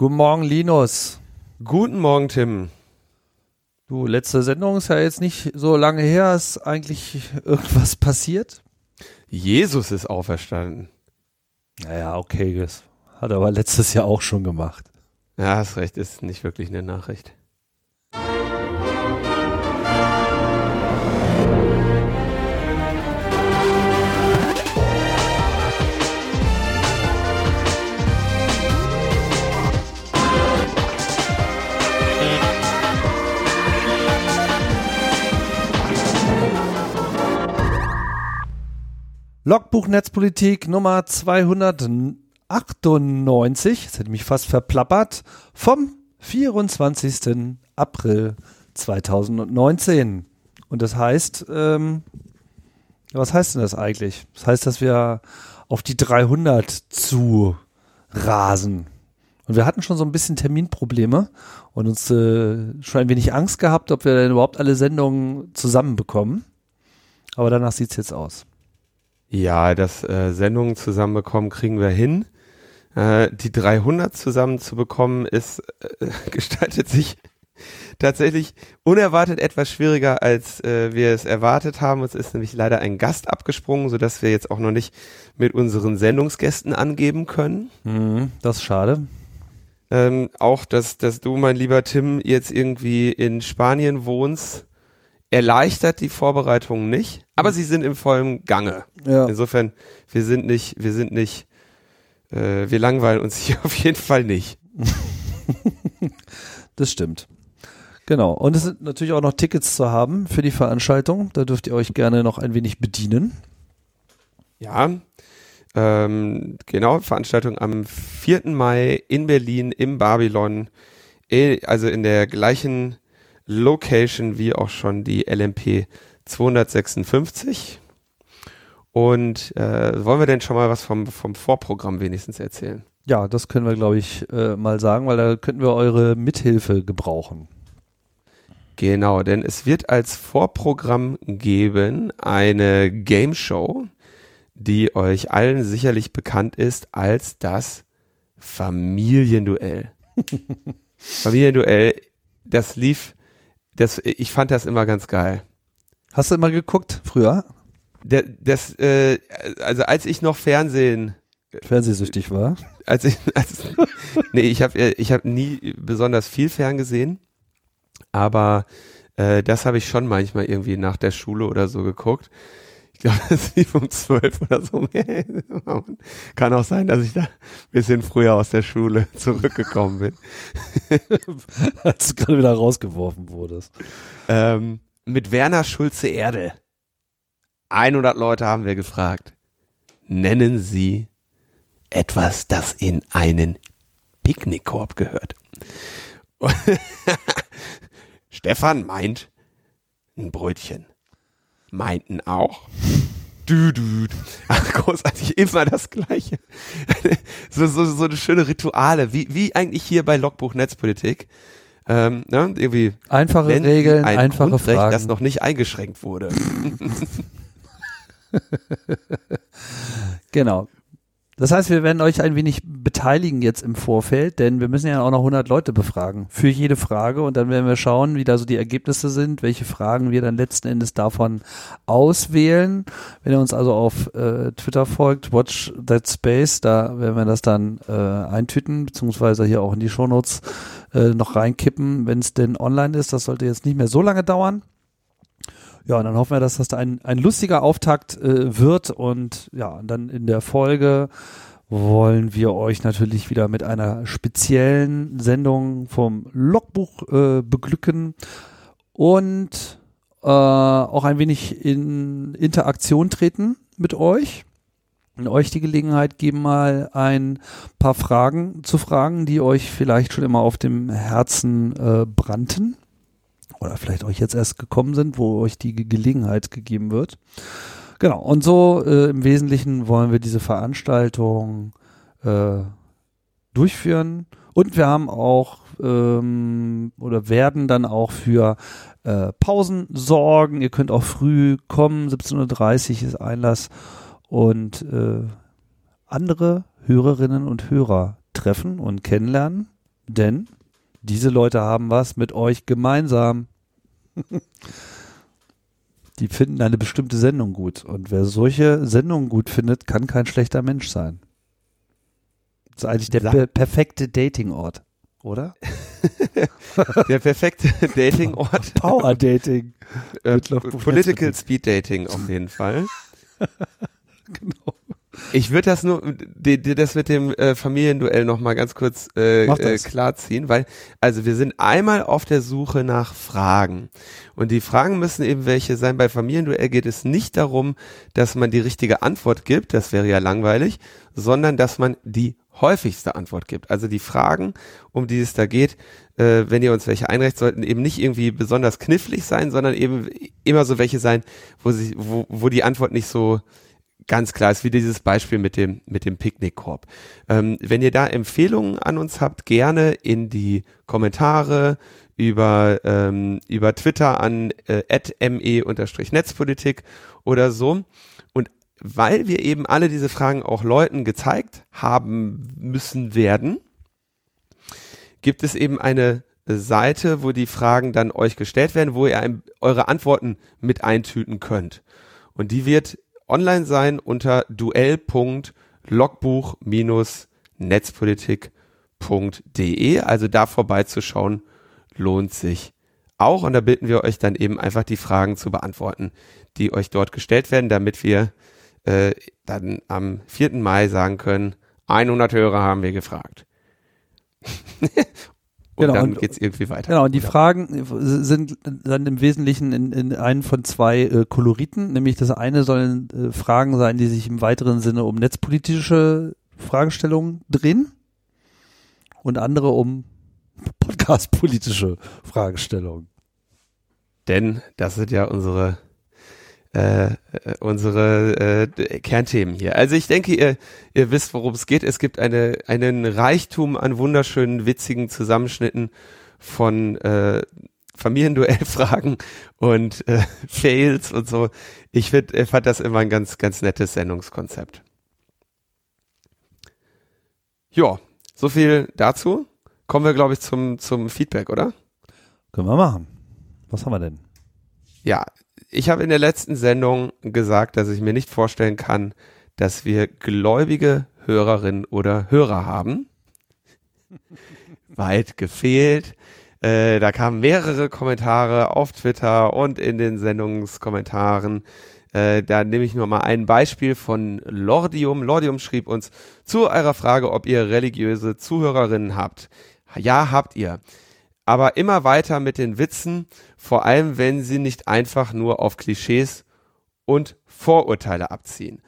Guten Morgen, Linus. Guten Morgen, Tim. Du, letzte Sendung ist ja jetzt nicht so lange her. Ist eigentlich irgendwas passiert? Jesus ist auferstanden. Naja, okay, das hat er aber letztes Jahr auch schon gemacht. Ja, hast recht, ist nicht wirklich eine Nachricht. Logbuch Netzpolitik Nummer 298, jetzt hätte ich mich fast verplappert, vom 24. April 2019. Und das heißt, ähm, was heißt denn das eigentlich? Das heißt, dass wir auf die 300 zu rasen. Und wir hatten schon so ein bisschen Terminprobleme und uns äh, schon ein wenig Angst gehabt, ob wir denn überhaupt alle Sendungen zusammenbekommen. Aber danach sieht's jetzt aus. Ja, das äh, Sendungen zusammenbekommen kriegen wir hin. Äh, die 300 zusammenzubekommen ist äh, gestaltet sich tatsächlich unerwartet etwas schwieriger, als äh, wir es erwartet haben. Es ist nämlich leider ein Gast abgesprungen, sodass wir jetzt auch noch nicht mit unseren Sendungsgästen angeben können. Mhm, das ist schade. Ähm, auch, dass, dass du, mein lieber Tim, jetzt irgendwie in Spanien wohnst, erleichtert die Vorbereitungen nicht, aber sie sind im vollen Gange. Ja. Insofern, wir sind nicht, wir sind nicht, äh, wir langweilen uns hier auf jeden Fall nicht. Das stimmt. Genau. Und es sind natürlich auch noch Tickets zu haben für die Veranstaltung. Da dürft ihr euch gerne noch ein wenig bedienen. Ja, ähm, genau, Veranstaltung am 4. Mai in Berlin im Babylon, eh, also in der gleichen Location wie auch schon die LMP 256. Und äh, wollen wir denn schon mal was vom, vom Vorprogramm wenigstens erzählen? Ja, das können wir, glaube ich, äh, mal sagen, weil da könnten wir eure Mithilfe gebrauchen. Genau, denn es wird als Vorprogramm geben eine Game Show, die euch allen sicherlich bekannt ist als das Familienduell. Familienduell, das lief, das, ich fand das immer ganz geil. Hast du immer geguckt früher? Der, das, äh, also als ich noch Fernsehen, Fernsehsüchtig war? als ich, als, nee, ich habe ich hab nie besonders viel ferngesehen, aber äh, das habe ich schon manchmal irgendwie nach der Schule oder so geguckt. Ich glaube, das lief um zwölf oder so. Kann auch sein, dass ich da ein bisschen früher aus der Schule zurückgekommen bin. Als du gerade wieder rausgeworfen wurdest. Ähm, mit Werner Schulze Erde. 100 Leute haben wir gefragt. Nennen Sie etwas, das in einen Picknickkorb gehört. Stefan meint ein Brötchen. Meinten auch. Du, du. Ach, großartig, immer das Gleiche. so, so, so eine schöne Rituale, wie, wie eigentlich hier bei Logbuch Netzpolitik. Ähm, ne, irgendwie Einfache Regeln, ein einfache Grundrecht, Fragen. das noch nicht eingeschränkt wurde. Genau. Das heißt, wir werden euch ein wenig beteiligen jetzt im Vorfeld, denn wir müssen ja auch noch 100 Leute befragen für jede Frage und dann werden wir schauen, wie da so die Ergebnisse sind, welche Fragen wir dann letzten Endes davon auswählen. Wenn ihr uns also auf äh, Twitter folgt, Watch That Space, da werden wir das dann äh, eintüten, beziehungsweise hier auch in die Shownotes äh, noch reinkippen, wenn es denn online ist. Das sollte jetzt nicht mehr so lange dauern. Ja, und dann hoffen wir, dass das ein, ein lustiger Auftakt äh, wird. Und ja, dann in der Folge wollen wir euch natürlich wieder mit einer speziellen Sendung vom Logbuch äh, beglücken und äh, auch ein wenig in Interaktion treten mit euch. Und euch die Gelegenheit geben, mal ein paar Fragen zu fragen, die euch vielleicht schon immer auf dem Herzen äh, brannten oder vielleicht euch jetzt erst gekommen sind, wo euch die Ge- Gelegenheit gegeben wird. Genau, und so äh, im Wesentlichen wollen wir diese Veranstaltung äh, durchführen. Und wir haben auch ähm, oder werden dann auch für äh, Pausen sorgen. Ihr könnt auch früh kommen, 17.30 Uhr ist Einlass und äh, andere Hörerinnen und Hörer treffen und kennenlernen. Denn diese Leute haben was mit euch gemeinsam. Die finden eine bestimmte Sendung gut. Und wer solche Sendungen gut findet, kann kein schlechter Mensch sein. Das ist eigentlich der per perfekte Datingort, oder? der perfekte Datingort. Power Dating. Äh, Political Speed Dating auf jeden Fall. genau. Ich würde das nur, die, die, das mit dem äh, Familienduell noch mal ganz kurz äh, äh, klarziehen, weil, also wir sind einmal auf der Suche nach Fragen. Und die Fragen müssen eben welche sein. Bei Familienduell geht es nicht darum, dass man die richtige Antwort gibt, das wäre ja langweilig, sondern dass man die häufigste Antwort gibt. Also die Fragen, um die es da geht, äh, wenn ihr uns welche einreicht, sollten eben nicht irgendwie besonders knifflig sein, sondern eben immer so welche sein, wo, sie, wo, wo die Antwort nicht so ganz klar ist, wie dieses Beispiel mit dem, mit dem Picknickkorb. Ähm, wenn ihr da Empfehlungen an uns habt, gerne in die Kommentare über, ähm, über Twitter an äh, me-netzpolitik oder so. Und weil wir eben alle diese Fragen auch Leuten gezeigt haben müssen werden, gibt es eben eine Seite, wo die Fragen dann euch gestellt werden, wo ihr eure Antworten mit eintüten könnt. Und die wird online sein unter duell.logbuch-netzpolitik.de. Also da vorbeizuschauen lohnt sich auch. Und da bitten wir euch dann eben einfach die Fragen zu beantworten, die euch dort gestellt werden, damit wir äh, dann am 4. Mai sagen können, 100 Hörer haben wir gefragt. und genau, dann geht es irgendwie weiter. Genau, und die oder? Fragen sind dann im Wesentlichen in, in einen von zwei äh, Koloriten, nämlich das eine sollen äh, Fragen sein, die sich im weiteren Sinne um netzpolitische Fragestellungen drehen und andere um podcastpolitische Fragestellungen. Denn das sind ja unsere äh, unsere äh, Kernthemen hier. Also ich denke, ihr, ihr wisst, worum es geht. Es gibt eine, einen Reichtum an wunderschönen, witzigen Zusammenschnitten von äh, Familienduellfragen und äh, Fails und so. Ich find, ich fand das immer ein ganz, ganz nettes Sendungskonzept. Ja, so viel dazu. Kommen wir, glaube ich, zum, zum Feedback, oder? Können wir machen. Was haben wir denn? Ja, ich habe in der letzten Sendung gesagt, dass ich mir nicht vorstellen kann, dass wir gläubige Hörerinnen oder Hörer haben. Weit gefehlt. Äh, da kamen mehrere Kommentare auf Twitter und in den Sendungskommentaren. Äh, da nehme ich nur mal ein Beispiel von Lordium. Lordium schrieb uns zu eurer Frage, ob ihr religiöse Zuhörerinnen habt. Ja, habt ihr aber immer weiter mit den Witzen, vor allem wenn sie nicht einfach nur auf Klischees und Vorurteile abziehen.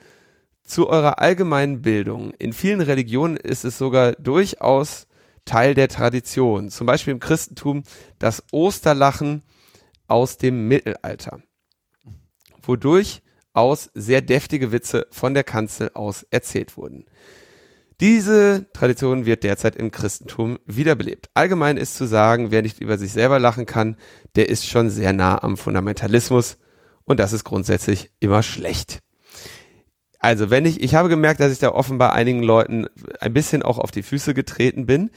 Zu eurer allgemeinen Bildung. In vielen Religionen ist es sogar durchaus Teil der Tradition. Zum Beispiel im Christentum das Osterlachen aus dem Mittelalter, wodurch aus sehr deftige Witze von der Kanzel aus erzählt wurden. Diese Tradition wird derzeit im Christentum wiederbelebt. Allgemein ist zu sagen, wer nicht über sich selber lachen kann, der ist schon sehr nah am Fundamentalismus und das ist grundsätzlich immer schlecht. Also wenn ich, ich habe gemerkt, dass ich da offenbar einigen Leuten ein bisschen auch auf die Füße getreten bin.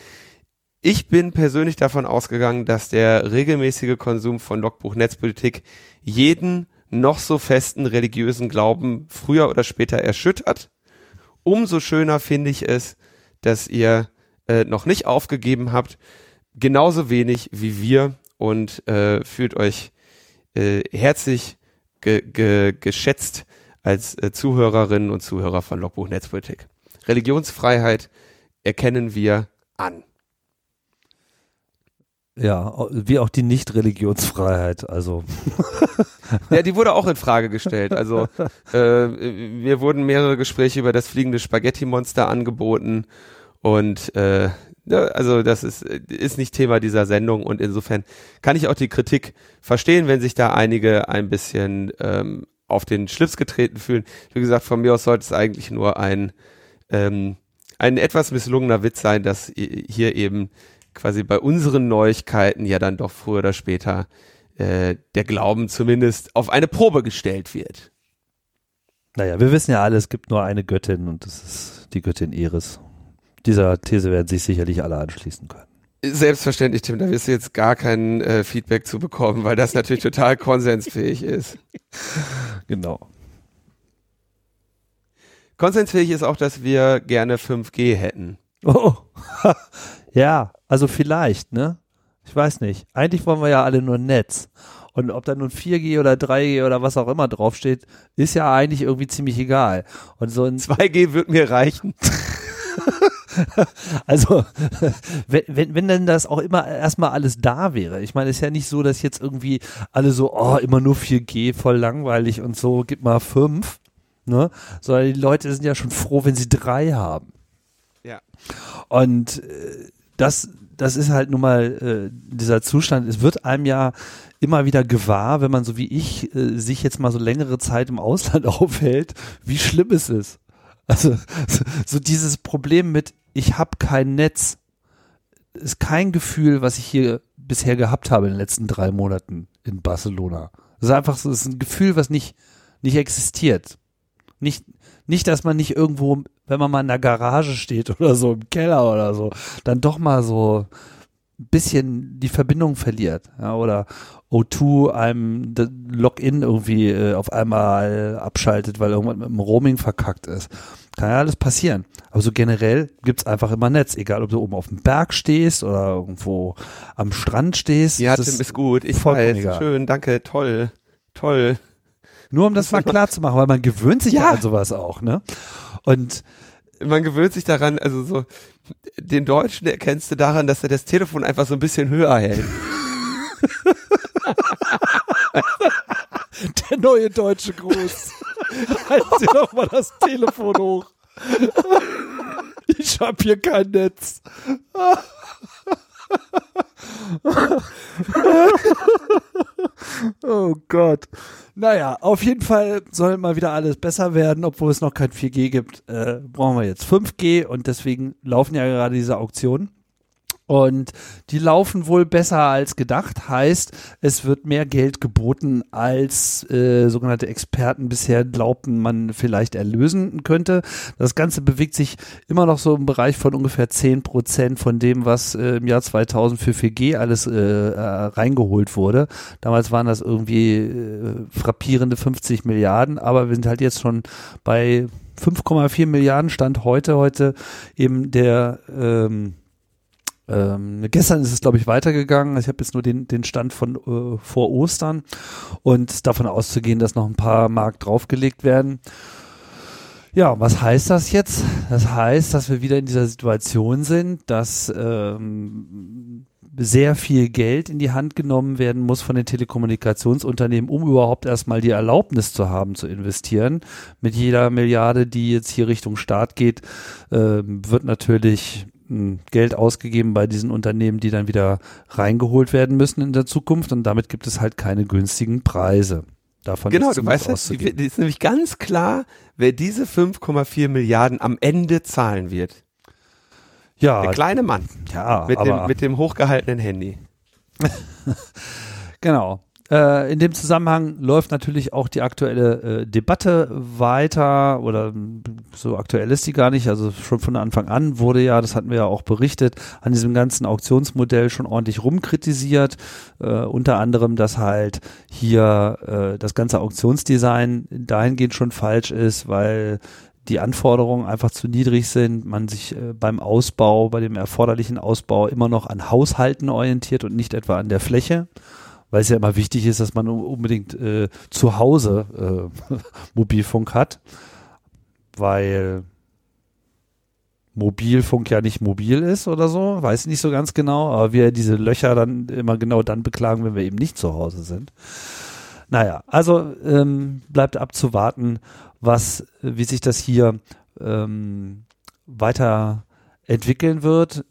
Ich bin persönlich davon ausgegangen, dass der regelmäßige Konsum von Logbuch Netzpolitik jeden noch so festen religiösen Glauben früher oder später erschüttert umso schöner finde ich es, dass ihr äh, noch nicht aufgegeben habt, genauso wenig wie wir und äh, fühlt euch äh, herzlich ge ge geschätzt als äh, Zuhörerinnen und Zuhörer von Logbuch Netzpolitik. Religionsfreiheit erkennen wir an. Ja, wie auch die Nicht-Religionsfreiheit, also. ja, die wurde auch in Frage gestellt. Also äh, mir wurden mehrere Gespräche über das fliegende Spaghetti-Monster angeboten und äh, ja, also das ist, ist nicht Thema dieser Sendung und insofern kann ich auch die Kritik verstehen, wenn sich da einige ein bisschen ähm, auf den Schlips getreten fühlen. Wie gesagt, von mir aus sollte es eigentlich nur ein, ähm, ein etwas misslungener Witz sein, dass hier eben quasi bei unseren Neuigkeiten ja dann doch früher oder später äh, der Glauben zumindest auf eine Probe gestellt wird. Naja, wir wissen ja alle, es gibt nur eine Göttin und das ist die Göttin Eris. Dieser These werden sich sicherlich alle anschließen können. Selbstverständlich, Tim, da wirst du jetzt gar kein äh, Feedback zu bekommen, weil das natürlich total konsensfähig ist. Genau. Konsensfähig ist auch, dass wir gerne 5G hätten. Oh, ja, also vielleicht, ne? Ich weiß nicht. Eigentlich wollen wir ja alle nur Netz. Und ob da nun 4G oder 3G oder was auch immer draufsteht, ist ja eigentlich irgendwie ziemlich egal. Und so ein 2G wird mir reichen. also, wenn, wenn, wenn denn das auch immer erstmal alles da wäre. Ich meine, es ist ja nicht so, dass jetzt irgendwie alle so, oh, immer nur 4G, voll langweilig und so, gib mal 5. Ne? Sondern die Leute sind ja schon froh, wenn sie drei haben. Ja. Und äh, das, das ist halt nun mal äh, dieser Zustand. Es wird einem ja immer wieder gewahr, wenn man so wie ich äh, sich jetzt mal so längere Zeit im Ausland aufhält, wie schlimm es ist. Also so dieses Problem mit, ich habe kein Netz, ist kein Gefühl, was ich hier bisher gehabt habe in den letzten drei Monaten in Barcelona. Das ist einfach so, das ist ein Gefühl, was nicht, nicht existiert. Nicht, nicht, dass man nicht irgendwo, wenn man mal in der Garage steht oder so im Keller oder so, dann doch mal so ein bisschen die Verbindung verliert. Ja, oder O2 einem Login irgendwie äh, auf einmal abschaltet, weil irgendwas mit dem Roaming verkackt ist. Kann ja alles passieren. Aber so generell gibt's einfach immer Netz, egal ob du oben auf dem Berg stehst oder irgendwo am Strand stehst. Ja, Tim ist gut. Ich weiß. Egal. Schön, danke, toll. Toll. Nur um das mal klar zu machen, weil man gewöhnt sich ja, an sowas auch, ne? Und man gewöhnt sich daran, also so, den Deutschen erkennst du daran, dass er das Telefon einfach so ein bisschen höher hält. Der neue deutsche Gruß. Halt dir doch mal das Telefon hoch. Ich hab hier kein Netz. Oh Gott. Naja, auf jeden Fall soll mal wieder alles besser werden, obwohl es noch kein 4G gibt. Äh, brauchen wir jetzt 5G und deswegen laufen ja gerade diese Auktionen. Und die laufen wohl besser als gedacht. Heißt, es wird mehr Geld geboten, als äh, sogenannte Experten bisher glaubten, man vielleicht erlösen könnte. Das Ganze bewegt sich immer noch so im Bereich von ungefähr 10 Prozent von dem, was äh, im Jahr 2000 für 4G alles äh, äh, reingeholt wurde. Damals waren das irgendwie äh, frappierende 50 Milliarden, aber wir sind halt jetzt schon bei 5,4 Milliarden Stand heute. Heute eben der ähm, ähm, gestern ist es, glaube ich, weitergegangen. Ich habe jetzt nur den, den Stand von äh, vor Ostern und davon auszugehen, dass noch ein paar Mark draufgelegt werden. Ja, was heißt das jetzt? Das heißt, dass wir wieder in dieser Situation sind, dass ähm, sehr viel Geld in die Hand genommen werden muss von den Telekommunikationsunternehmen, um überhaupt erstmal die Erlaubnis zu haben, zu investieren. Mit jeder Milliarde, die jetzt hier Richtung Staat geht, äh, wird natürlich Geld ausgegeben bei diesen Unternehmen, die dann wieder reingeholt werden müssen in der Zukunft und damit gibt es halt keine günstigen Preise. Davon genau, du weißt, es ist nämlich ganz klar, wer diese 5,4 Milliarden am Ende zahlen wird. Ja. Der kleine Mann. Ja, mit, dem, mit dem hochgehaltenen Handy. genau. Äh, in dem Zusammenhang läuft natürlich auch die aktuelle äh, Debatte weiter oder so aktuell ist die gar nicht. Also schon von Anfang an wurde ja, das hatten wir ja auch berichtet, an diesem ganzen Auktionsmodell schon ordentlich rumkritisiert. Äh, unter anderem, dass halt hier äh, das ganze Auktionsdesign dahingehend schon falsch ist, weil die Anforderungen einfach zu niedrig sind, man sich äh, beim Ausbau, bei dem erforderlichen Ausbau immer noch an Haushalten orientiert und nicht etwa an der Fläche weil es ja immer wichtig ist, dass man unbedingt äh, zu Hause äh, Mobilfunk hat, weil Mobilfunk ja nicht mobil ist oder so, weiß ich nicht so ganz genau, aber wir diese Löcher dann immer genau dann beklagen, wenn wir eben nicht zu Hause sind. Naja, also ähm, bleibt abzuwarten, was, wie sich das hier ähm, weiter entwickeln wird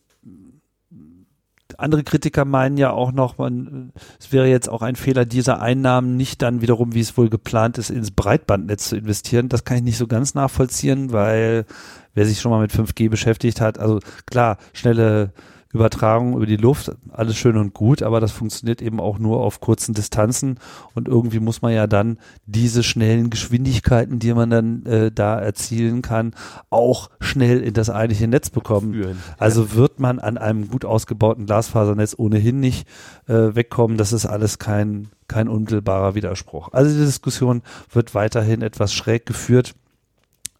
andere Kritiker meinen ja auch noch, man, es wäre jetzt auch ein Fehler, diese Einnahmen nicht dann wiederum, wie es wohl geplant ist, ins Breitbandnetz zu investieren. Das kann ich nicht so ganz nachvollziehen, weil wer sich schon mal mit 5G beschäftigt hat, also klar, schnelle Übertragung über die Luft, alles schön und gut, aber das funktioniert eben auch nur auf kurzen Distanzen und irgendwie muss man ja dann diese schnellen Geschwindigkeiten, die man dann äh, da erzielen kann, auch schnell in das eigentliche Netz bekommen. Führen. Also wird man an einem gut ausgebauten Glasfasernetz ohnehin nicht äh, wegkommen. Das ist alles kein, kein unmittelbarer Widerspruch. Also die Diskussion wird weiterhin etwas schräg geführt.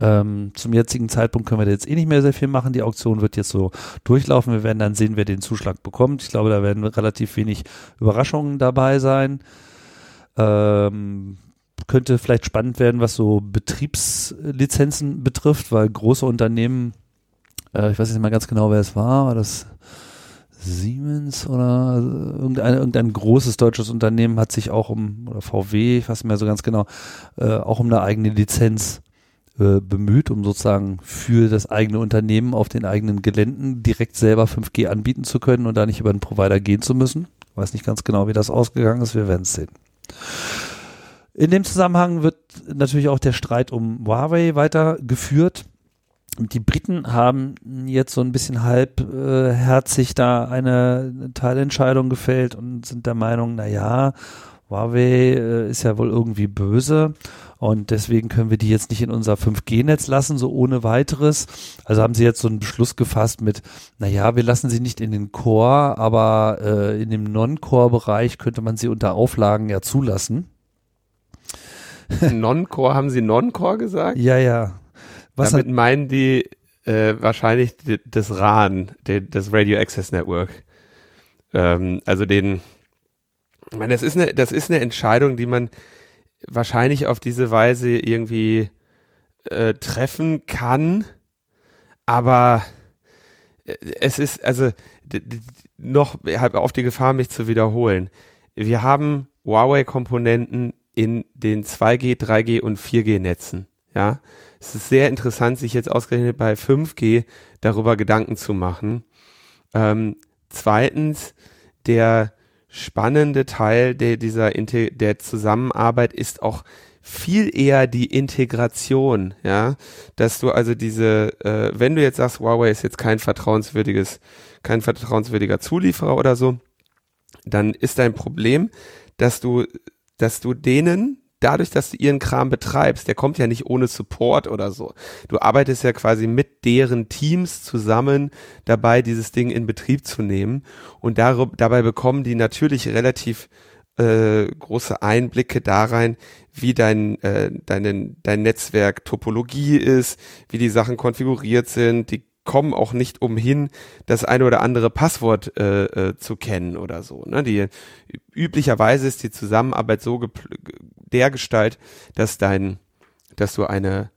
Ähm, zum jetzigen Zeitpunkt können wir jetzt eh nicht mehr sehr viel machen. Die Auktion wird jetzt so durchlaufen. Wir werden dann sehen, wer den Zuschlag bekommt. Ich glaube, da werden relativ wenig Überraschungen dabei sein. Ähm, könnte vielleicht spannend werden, was so Betriebslizenzen betrifft, weil große Unternehmen, äh, ich weiß nicht mal ganz genau, wer es war, war das Siemens oder irgendein, irgendein großes deutsches Unternehmen hat sich auch um, oder VW, ich weiß nicht mehr so ganz genau, äh, auch um eine eigene Lizenz äh, bemüht, um sozusagen für das eigene Unternehmen auf den eigenen Geländen direkt selber 5G anbieten zu können und da nicht über einen Provider gehen zu müssen. Ich weiß nicht ganz genau, wie das ausgegangen ist, wir werden es sehen. In dem Zusammenhang wird natürlich auch der Streit um Huawei weitergeführt. Die Briten haben jetzt so ein bisschen halbherzig äh, da eine Teilentscheidung gefällt und sind der Meinung, na ja, Huawei äh, ist ja wohl irgendwie böse und deswegen können wir die jetzt nicht in unser 5G-Netz lassen, so ohne weiteres. Also haben sie jetzt so einen Beschluss gefasst mit, naja, wir lassen sie nicht in den Core, aber äh, in dem Non-Core-Bereich könnte man sie unter Auflagen ja zulassen. Non-Core, haben Sie Non-Core gesagt? Ja, ja. Was Damit meinen die äh, wahrscheinlich das RAN, das Radio Access Network. Ähm, also den, ich meine, das ist eine, das ist eine Entscheidung, die man wahrscheinlich auf diese Weise irgendwie äh, treffen kann, aber äh, es ist also noch auf die Gefahr, mich zu wiederholen. Wir haben Huawei-Komponenten in den 2G, 3G und 4G-Netzen. Ja, es ist sehr interessant, sich jetzt ausgerechnet bei 5G darüber Gedanken zu machen. Ähm, zweitens, der spannende Teil der, dieser der Zusammenarbeit ist auch viel eher die Integration, ja, dass du also diese, äh, wenn du jetzt sagst, Huawei ist jetzt kein vertrauenswürdiges, kein vertrauenswürdiger Zulieferer oder so, dann ist dein Problem, dass du, dass du denen dadurch, dass du ihren Kram betreibst, der kommt ja nicht ohne Support oder so. Du arbeitest ja quasi mit deren Teams zusammen dabei, dieses Ding in Betrieb zu nehmen. Und dabei bekommen die natürlich relativ äh, große Einblicke da rein, wie dein, äh, dein, dein Netzwerk Topologie ist, wie die Sachen konfiguriert sind, die kommen auch nicht umhin, das eine oder andere Passwort äh, äh, zu kennen oder so. Ne? Die üblicherweise ist die Zusammenarbeit so der Gestalt, dass dein, dass du eine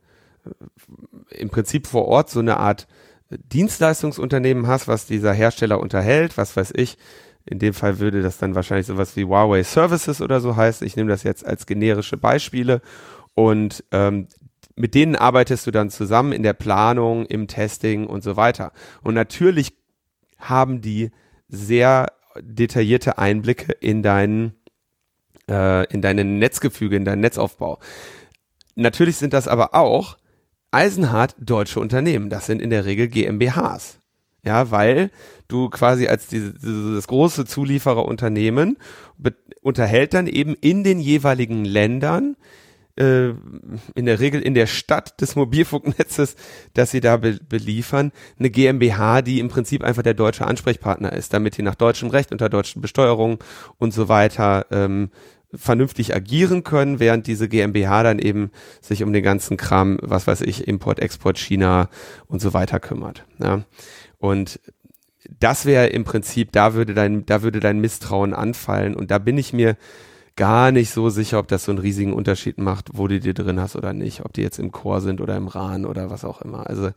äh, im Prinzip vor Ort so eine Art Dienstleistungsunternehmen hast, was dieser Hersteller unterhält, was weiß ich. In dem Fall würde das dann wahrscheinlich sowas wie Huawei Services oder so heißen. Ich nehme das jetzt als generische Beispiele. Und ähm, mit denen arbeitest du dann zusammen in der Planung, im Testing und so weiter. Und natürlich haben die sehr detaillierte Einblicke in deinen äh, in deinen Netzgefüge, in deinen Netzaufbau. Natürlich sind das aber auch eisenhart deutsche Unternehmen. Das sind in der Regel GmbHs. Ja, weil du quasi als diese, dieses große Zuliefererunternehmen unterhält dann eben in den jeweiligen Ländern äh, in der Regel in der Stadt des Mobilfunknetzes, das sie da be beliefern, eine GmbH, die im Prinzip einfach der deutsche Ansprechpartner ist, damit die nach deutschem Recht, unter deutschen Besteuerung und so weiter ähm, vernünftig agieren können, während diese GmbH dann eben sich um den ganzen Kram, was weiß ich, Import, Export, China und so weiter kümmert. Ja. Und das wäre im Prinzip, da würde dein, da würde dein Misstrauen anfallen. Und da bin ich mir gar nicht so sicher, ob das so einen riesigen Unterschied macht, wo du die drin hast oder nicht, ob die jetzt im Chor sind oder im Rahn oder was auch immer. Also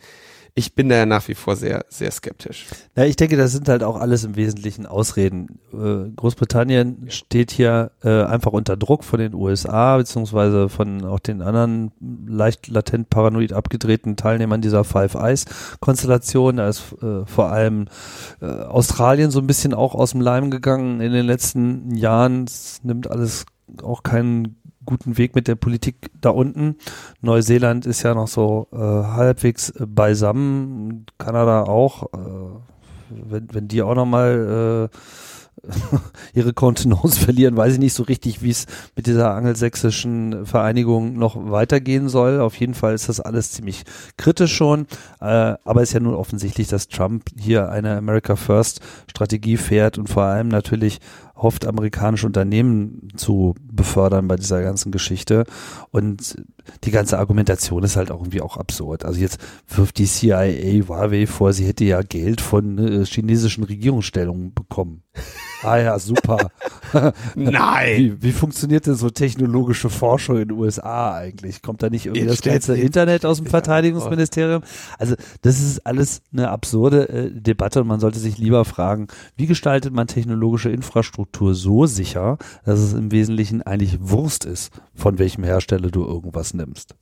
ich bin da ja nach wie vor sehr, sehr skeptisch. Ja, ich denke, das sind halt auch alles im Wesentlichen Ausreden. Äh, Großbritannien steht hier äh, einfach unter Druck von den USA, beziehungsweise von auch den anderen leicht latent paranoid abgedrehten Teilnehmern dieser Five Eyes Konstellation. Da ist äh, vor allem Australien so ein bisschen auch aus dem Leim gegangen in den letzten Jahren. Es nimmt alles auch keinen guten Weg mit der Politik da unten. Neuseeland ist ja noch so äh, halbwegs beisammen, Kanada auch. Äh, wenn, wenn die auch nochmal äh, ihre Kontenance verlieren, weiß ich nicht so richtig, wie es mit dieser angelsächsischen Vereinigung noch weitergehen soll. Auf jeden Fall ist das alles ziemlich kritisch schon, äh, aber ist ja nun offensichtlich, dass Trump hier eine America First Strategie fährt und vor allem natürlich hofft, amerikanische Unternehmen zu befördern bei dieser ganzen Geschichte. Und die ganze Argumentation ist halt auch irgendwie auch absurd. Also jetzt wirft die CIA Huawei vor, sie hätte ja Geld von äh, chinesischen Regierungsstellungen bekommen. Ah ja, super. Nein. Wie, wie funktioniert denn so technologische Forschung in den USA eigentlich? Kommt da nicht irgendwie Jetzt das ganze Internet aus dem Verteidigungsministerium? Also das ist alles eine absurde äh, Debatte und man sollte sich lieber fragen, wie gestaltet man technologische Infrastruktur so sicher, dass es im Wesentlichen eigentlich Wurst ist, von welchem Hersteller du irgendwas nimmst.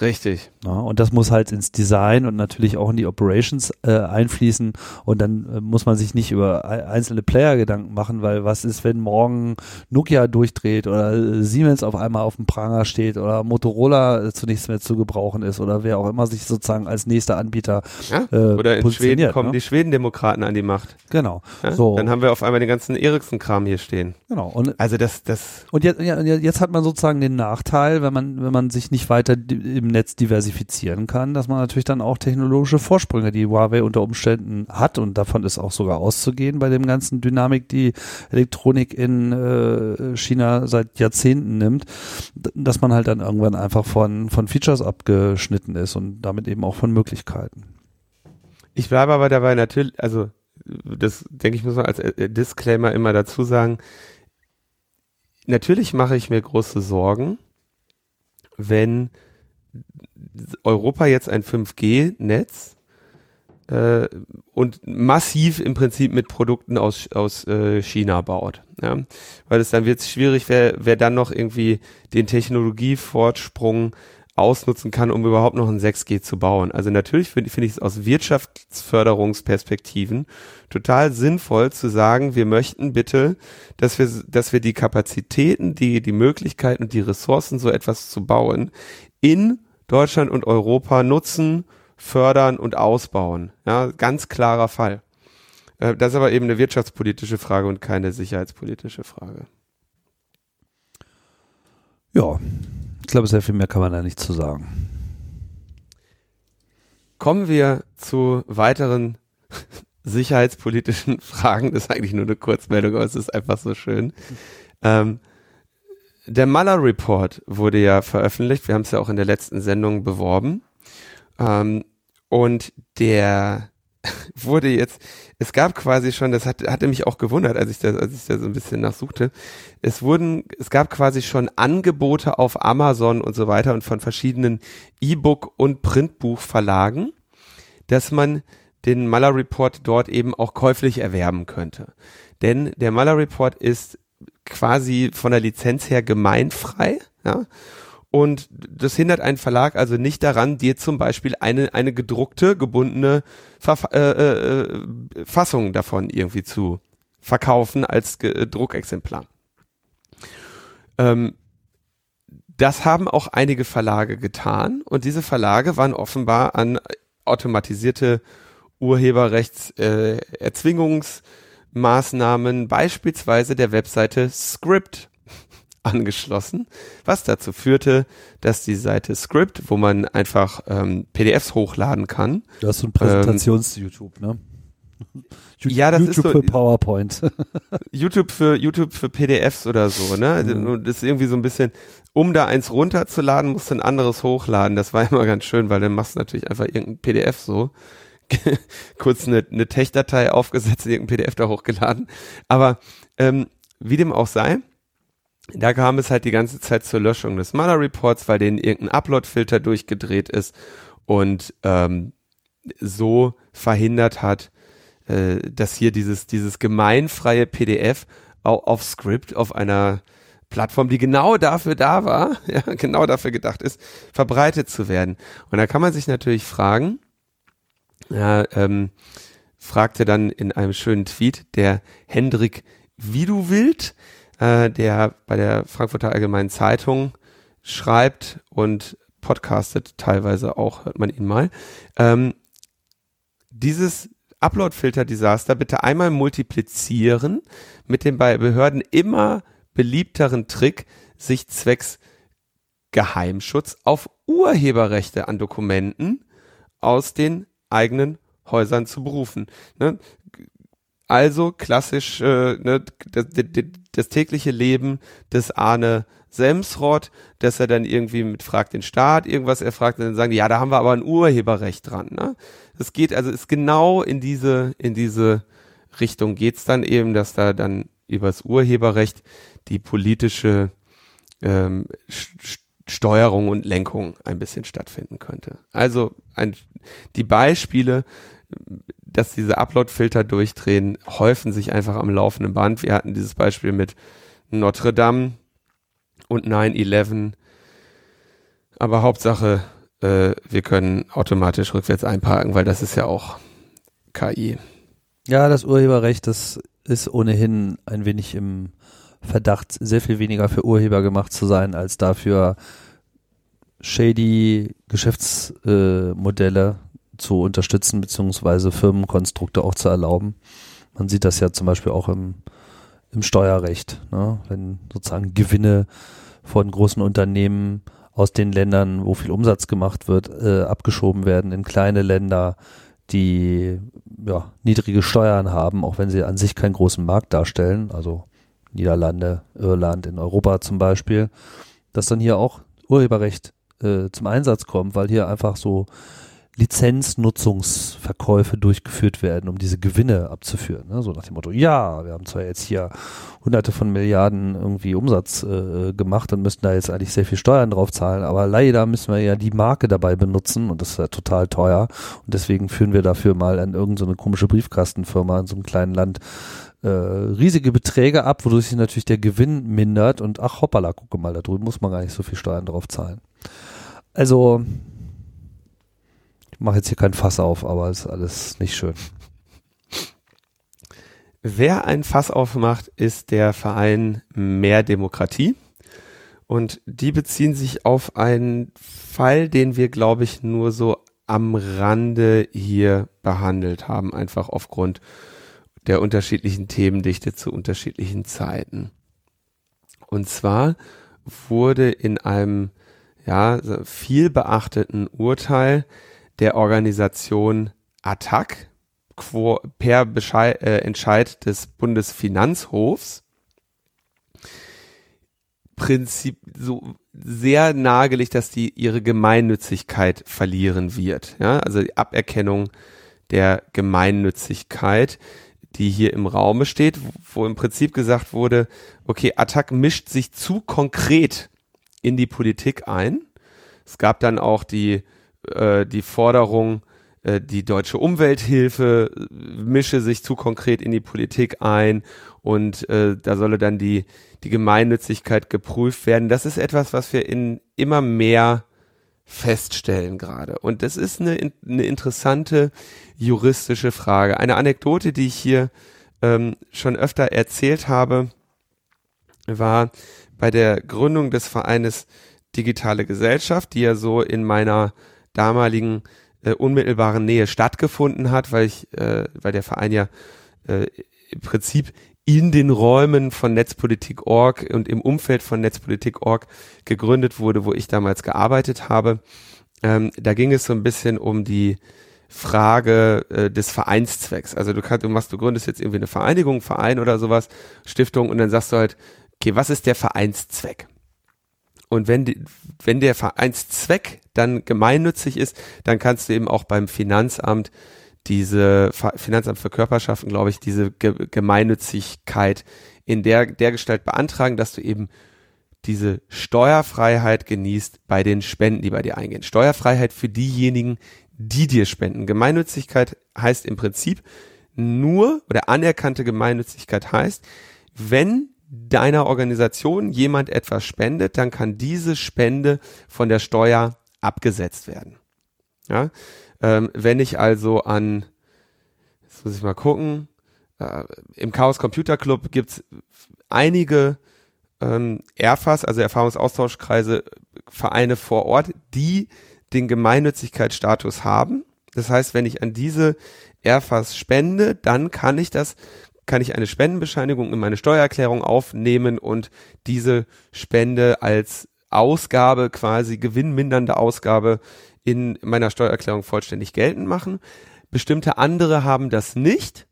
Richtig. Ja, und das muss halt ins Design und natürlich auch in die Operations äh, einfließen. Und dann äh, muss man sich nicht über einzelne Player Gedanken machen, weil was ist, wenn morgen Nokia durchdreht oder äh, Siemens auf einmal auf dem Pranger steht oder Motorola äh, zu nichts mehr zu gebrauchen ist oder wer auch immer sich sozusagen als nächster Anbieter ja? äh, Oder in Schweden kommen ne? die Schwedendemokraten an die Macht. Genau. Ja? So. Dann haben wir auf einmal den ganzen Ericsson-Kram hier stehen. Genau. Und, also das, das. Und jetzt, jetzt hat man sozusagen den Nachteil, wenn man, wenn man sich nicht weiter im Netz diversifizieren kann, dass man natürlich dann auch technologische Vorsprünge, die Huawei unter Umständen hat und davon ist auch sogar auszugehen bei dem ganzen Dynamik, die Elektronik in äh, China seit Jahrzehnten nimmt, dass man halt dann irgendwann einfach von, von Features abgeschnitten ist und damit eben auch von Möglichkeiten. Ich bleibe aber dabei natürlich, also das denke ich muss man als äh, Disclaimer immer dazu sagen, natürlich mache ich mir große Sorgen, wenn Europa jetzt ein 5G-Netz äh, und massiv im Prinzip mit Produkten aus, aus äh, China baut. Ja? Weil es dann wird schwierig, wer, wer dann noch irgendwie den Technologiefortsprung ausnutzen kann, um überhaupt noch ein 6G zu bauen. Also natürlich finde find ich es aus Wirtschaftsförderungsperspektiven total sinnvoll zu sagen, wir möchten bitte, dass wir, dass wir die Kapazitäten, die, die Möglichkeiten und die Ressourcen, so etwas zu bauen, in Deutschland und Europa nutzen, fördern und ausbauen. Ja, ganz klarer Fall. Äh, das ist aber eben eine wirtschaftspolitische Frage und keine sicherheitspolitische Frage. Ja, ich glaube, sehr viel mehr kann man da nicht zu sagen. Kommen wir zu weiteren sicherheitspolitischen Fragen. Das ist eigentlich nur eine Kurzmeldung, aber es ist einfach so schön. Ähm, der Muller Report wurde ja veröffentlicht. Wir haben es ja auch in der letzten Sendung beworben. Ähm, und der wurde jetzt, es gab quasi schon, das hat, hatte mich auch gewundert, als ich da, als ich da so ein bisschen nachsuchte. Es wurden, es gab quasi schon Angebote auf Amazon und so weiter und von verschiedenen E-Book und Printbuchverlagen, dass man den Muller Report dort eben auch käuflich erwerben könnte. Denn der Muller Report ist quasi von der Lizenz her gemeinfrei, ja. Und das hindert einen Verlag also nicht daran, dir zum Beispiel eine, eine gedruckte, gebundene Verf äh, äh, Fassung davon irgendwie zu verkaufen als Druckexemplar. Ähm, das haben auch einige Verlage getan und diese Verlage waren offenbar an automatisierte Urheberrechtserzwingungsmaßnahmen, äh, beispielsweise der Webseite Script angeschlossen, was dazu führte, dass die Seite Script, wo man einfach ähm, PDFs hochladen kann. Du hast so ein Präsentations-YouTube, ähm, ne? ja, das YouTube ist so, für PowerPoint. YouTube für YouTube für PDFs oder so, ne? Mhm. Das ist irgendwie so ein bisschen, um da eins runterzuladen, musst du ein anderes hochladen. Das war immer ganz schön, weil dann machst du natürlich einfach irgendein PDF so. Kurz eine, eine Tech-Datei aufgesetzt, irgendein PDF da hochgeladen. Aber ähm, wie dem auch sei, da kam es halt die ganze Zeit zur Löschung des Mother Reports, weil denen irgendein Upload-Filter durchgedreht ist und ähm, so verhindert hat, äh, dass hier dieses, dieses gemeinfreie PDF auf Script auf einer Plattform, die genau dafür da war, ja, genau dafür gedacht ist, verbreitet zu werden. Und da kann man sich natürlich fragen, ja, ähm, fragte dann in einem schönen Tweet der Hendrik Widuwild, äh, der bei der Frankfurter Allgemeinen Zeitung schreibt und podcastet teilweise auch, hört man ihn mal. Ähm, dieses Upload-Filter-Desaster bitte einmal multiplizieren mit dem bei Behörden immer beliebteren Trick, sich zwecks Geheimschutz auf Urheberrechte an Dokumenten aus den eigenen Häusern zu berufen. Ne? Also klassisch äh, ne, das, das, tägliche Leben des Arne Semsrott, dass er dann irgendwie mit fragt den Staat irgendwas, er fragt und dann sagen die, ja, da haben wir aber ein Urheberrecht dran. Ne? Es geht also ist genau in diese in diese Richtung geht's dann eben, dass da dann übers Urheberrecht die politische ähm, Steuerung und Lenkung ein bisschen stattfinden könnte. Also ein, die Beispiele, dass diese Upload-Filter durchdrehen, häufen sich einfach am laufenden Band. Wir hatten dieses Beispiel mit Notre Dame und 9-11. Aber Hauptsache, äh, wir können automatisch rückwärts einparken, weil das ist ja auch KI. Ja, das Urheberrecht, das ist ohnehin ein wenig im Verdacht, sehr viel weniger für Urheber gemacht zu sein, als dafür shady Geschäftsmodelle zu unterstützen, beziehungsweise Firmenkonstrukte auch zu erlauben. Man sieht das ja zum Beispiel auch im, im Steuerrecht, ne? wenn sozusagen Gewinne von großen Unternehmen aus den Ländern, wo viel Umsatz gemacht wird, äh, abgeschoben werden in kleine Länder, die ja, niedrige Steuern haben, auch wenn sie an sich keinen großen Markt darstellen, also Niederlande, Irland, in Europa zum Beispiel, dass dann hier auch Urheberrecht äh, zum Einsatz kommt, weil hier einfach so Lizenznutzungsverkäufe durchgeführt werden, um diese Gewinne abzuführen. Ne? So nach dem Motto, ja, wir haben zwar jetzt hier hunderte von Milliarden irgendwie Umsatz äh, gemacht und müssten da jetzt eigentlich sehr viel Steuern drauf zahlen, aber leider müssen wir ja die Marke dabei benutzen und das ist ja total teuer und deswegen führen wir dafür mal an irgendeine so komische Briefkastenfirma in so einem kleinen Land äh, riesige Beträge ab, wodurch sich natürlich der Gewinn mindert und ach hoppala, gucke mal, da drüben muss man gar nicht so viel Steuern drauf zahlen. Also ich mache jetzt hier kein Fass auf, aber ist alles nicht schön. Wer ein Fass aufmacht, ist der Verein Mehr Demokratie. Und die beziehen sich auf einen Fall, den wir, glaube ich, nur so am Rande hier behandelt haben, einfach aufgrund der unterschiedlichen Themendichte zu unterschiedlichen Zeiten. Und zwar wurde in einem ja, viel beachteten Urteil der Organisation ATTAC per Bescheid, äh, Entscheid des Bundesfinanzhofs Prinzip so sehr nahegelegt, dass die ihre Gemeinnützigkeit verlieren wird. Ja, also die Aberkennung der Gemeinnützigkeit, die hier im Raume steht, wo im Prinzip gesagt wurde, okay, Attac mischt sich zu konkret in die Politik ein. Es gab dann auch die äh, die Forderung, äh, die deutsche Umwelthilfe äh, mische sich zu konkret in die Politik ein und äh, da solle dann die, die Gemeinnützigkeit geprüft werden. Das ist etwas, was wir in immer mehr feststellen gerade. Und das ist eine, eine interessante juristische Frage. Eine Anekdote, die ich hier ähm, schon öfter erzählt habe, war bei der Gründung des Vereines Digitale Gesellschaft, die ja so in meiner damaligen äh, unmittelbaren Nähe stattgefunden hat, weil ich, äh, weil der Verein ja äh, im Prinzip in den Räumen von Netzpolitik.org und im Umfeld von Netzpolitik.org gegründet wurde, wo ich damals gearbeitet habe. Ähm, da ging es so ein bisschen um die Frage äh, des Vereinszwecks. Also du kannst, du machst, du gründest jetzt irgendwie eine Vereinigung, Verein oder sowas, Stiftung und dann sagst du halt, okay, was ist der Vereinszweck? Und wenn, die, wenn der Vereinszweck dann gemeinnützig ist, dann kannst du eben auch beim Finanzamt diese Finanzamt für Körperschaften, glaube ich, diese Ge Gemeinnützigkeit in der, der Gestalt beantragen, dass du eben diese Steuerfreiheit genießt bei den Spenden, die bei dir eingehen. Steuerfreiheit für diejenigen, die dir spenden. Gemeinnützigkeit heißt im Prinzip nur, oder anerkannte Gemeinnützigkeit heißt, wenn deiner Organisation jemand etwas spendet, dann kann diese Spende von der Steuer abgesetzt werden. Ja? Ähm, wenn ich also an, jetzt muss ich mal gucken, äh, im Chaos Computer Club gibt es einige ähm, ERFAs, also Erfahrungsaustauschkreise, Vereine vor Ort, die den Gemeinnützigkeitsstatus haben. Das heißt, wenn ich an diese Erfass spende, dann kann ich das, kann ich eine Spendenbescheinigung in meine Steuererklärung aufnehmen und diese Spende als Ausgabe, quasi gewinnmindernde Ausgabe in meiner Steuererklärung vollständig geltend machen. Bestimmte andere haben das nicht.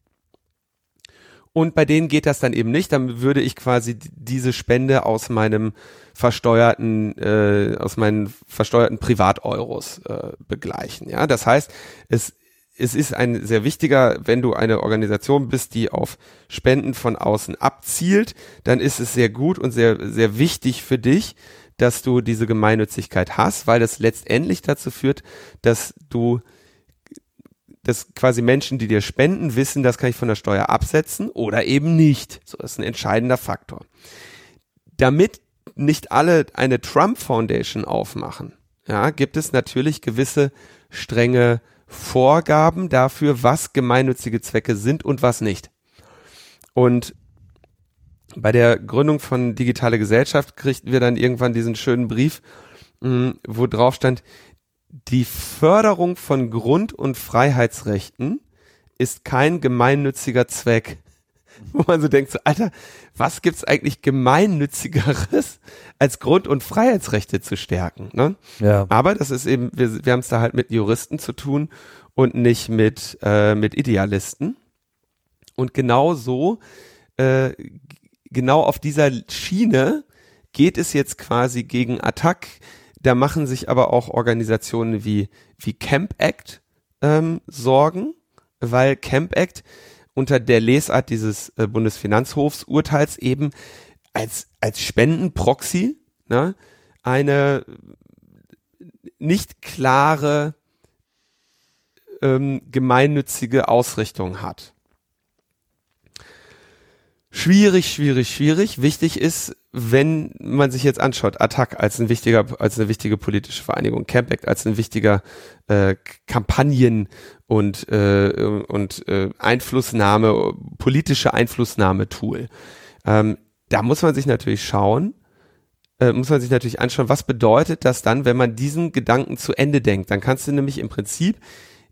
Und bei denen geht das dann eben nicht. Dann würde ich quasi diese Spende aus meinem versteuerten, äh, aus meinen versteuerten Privateuros äh, begleichen. Ja, das heißt, es es ist ein sehr wichtiger, wenn du eine Organisation bist, die auf Spenden von außen abzielt, dann ist es sehr gut und sehr, sehr wichtig für dich, dass du diese Gemeinnützigkeit hast, weil das letztendlich dazu führt, dass du dass quasi Menschen, die dir spenden, wissen, das kann ich von der Steuer absetzen oder eben nicht. So das ist ein entscheidender Faktor. Damit nicht alle eine Trump Foundation aufmachen, ja, gibt es natürlich gewisse strenge Vorgaben dafür, was gemeinnützige Zwecke sind und was nicht. Und bei der Gründung von Digitale Gesellschaft kriegten wir dann irgendwann diesen schönen Brief, mh, wo drauf stand, die Förderung von Grund- und Freiheitsrechten ist kein gemeinnütziger Zweck. Wo man so denkt, so, Alter, was gibt's eigentlich gemeinnützigeres, als Grund- und Freiheitsrechte zu stärken? Ne? Ja. Aber das ist eben, wir, wir haben es da halt mit Juristen zu tun und nicht mit, äh, mit Idealisten. Und genau so, äh, genau auf dieser Schiene geht es jetzt quasi gegen Attac, da machen sich aber auch Organisationen wie, wie Camp Act ähm, Sorgen, weil Camp Act unter der Lesart dieses äh, Bundesfinanzhofsurteils eben als, als Spendenproxy ne, eine nicht klare ähm, gemeinnützige Ausrichtung hat. Schwierig, schwierig, schwierig. Wichtig ist, wenn man sich jetzt anschaut, Attac als ein wichtiger, als eine wichtige politische Vereinigung, Campact als ein wichtiger äh, Kampagnen und äh, und äh, Einflussnahme, politische Einflussnahme-Tool. Ähm, da muss man sich natürlich schauen, äh, muss man sich natürlich anschauen, was bedeutet das dann, wenn man diesen Gedanken zu Ende denkt. Dann kannst du nämlich im Prinzip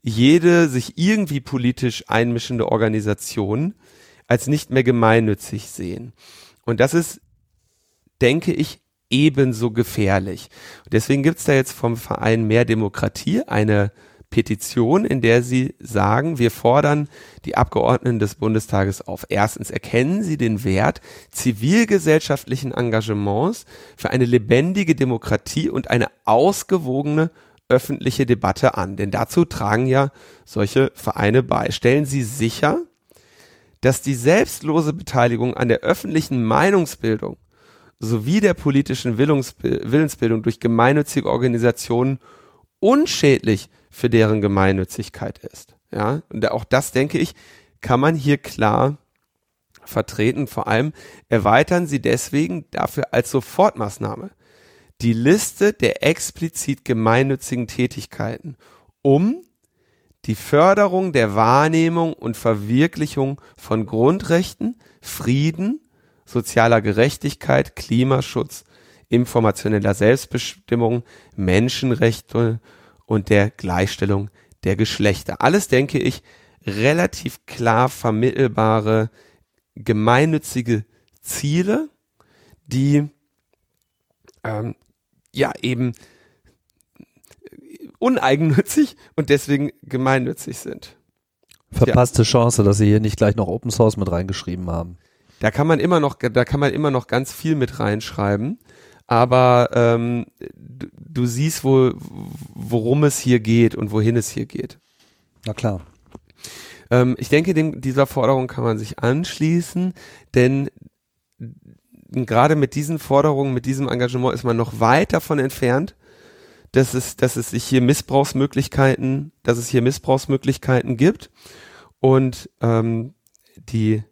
jede sich irgendwie politisch einmischende Organisation als nicht mehr gemeinnützig sehen. Und das ist, denke ich, ebenso gefährlich. Deswegen gibt's da jetzt vom Verein Mehr Demokratie eine Petition, in der sie sagen, wir fordern die Abgeordneten des Bundestages auf. Erstens erkennen sie den Wert zivilgesellschaftlichen Engagements für eine lebendige Demokratie und eine ausgewogene öffentliche Debatte an. Denn dazu tragen ja solche Vereine bei. Stellen sie sicher, dass die selbstlose Beteiligung an der öffentlichen Meinungsbildung sowie der politischen Willensbildung durch gemeinnützige Organisationen unschädlich für deren Gemeinnützigkeit ist. Ja, und auch das denke ich, kann man hier klar vertreten. Vor allem erweitern sie deswegen dafür als Sofortmaßnahme die Liste der explizit gemeinnützigen Tätigkeiten, um die Förderung der Wahrnehmung und Verwirklichung von Grundrechten, Frieden, sozialer Gerechtigkeit, Klimaschutz, informationeller Selbstbestimmung, Menschenrechte und der Gleichstellung der Geschlechter. Alles, denke ich, relativ klar vermittelbare gemeinnützige Ziele, die ähm, ja eben uneigennützig und deswegen gemeinnützig sind. Verpasste ja. Chance, dass sie hier nicht gleich noch Open Source mit reingeschrieben haben. Da kann man immer noch, da kann man immer noch ganz viel mit reinschreiben. Aber ähm, du, du siehst wohl, worum es hier geht und wohin es hier geht. Na klar. Ähm, ich denke, dem, dieser Forderung kann man sich anschließen, denn gerade mit diesen Forderungen, mit diesem Engagement ist man noch weit davon entfernt, dass es, dass es sich hier Missbrauchsmöglichkeiten, dass es hier Missbrauchsmöglichkeiten gibt und ähm, die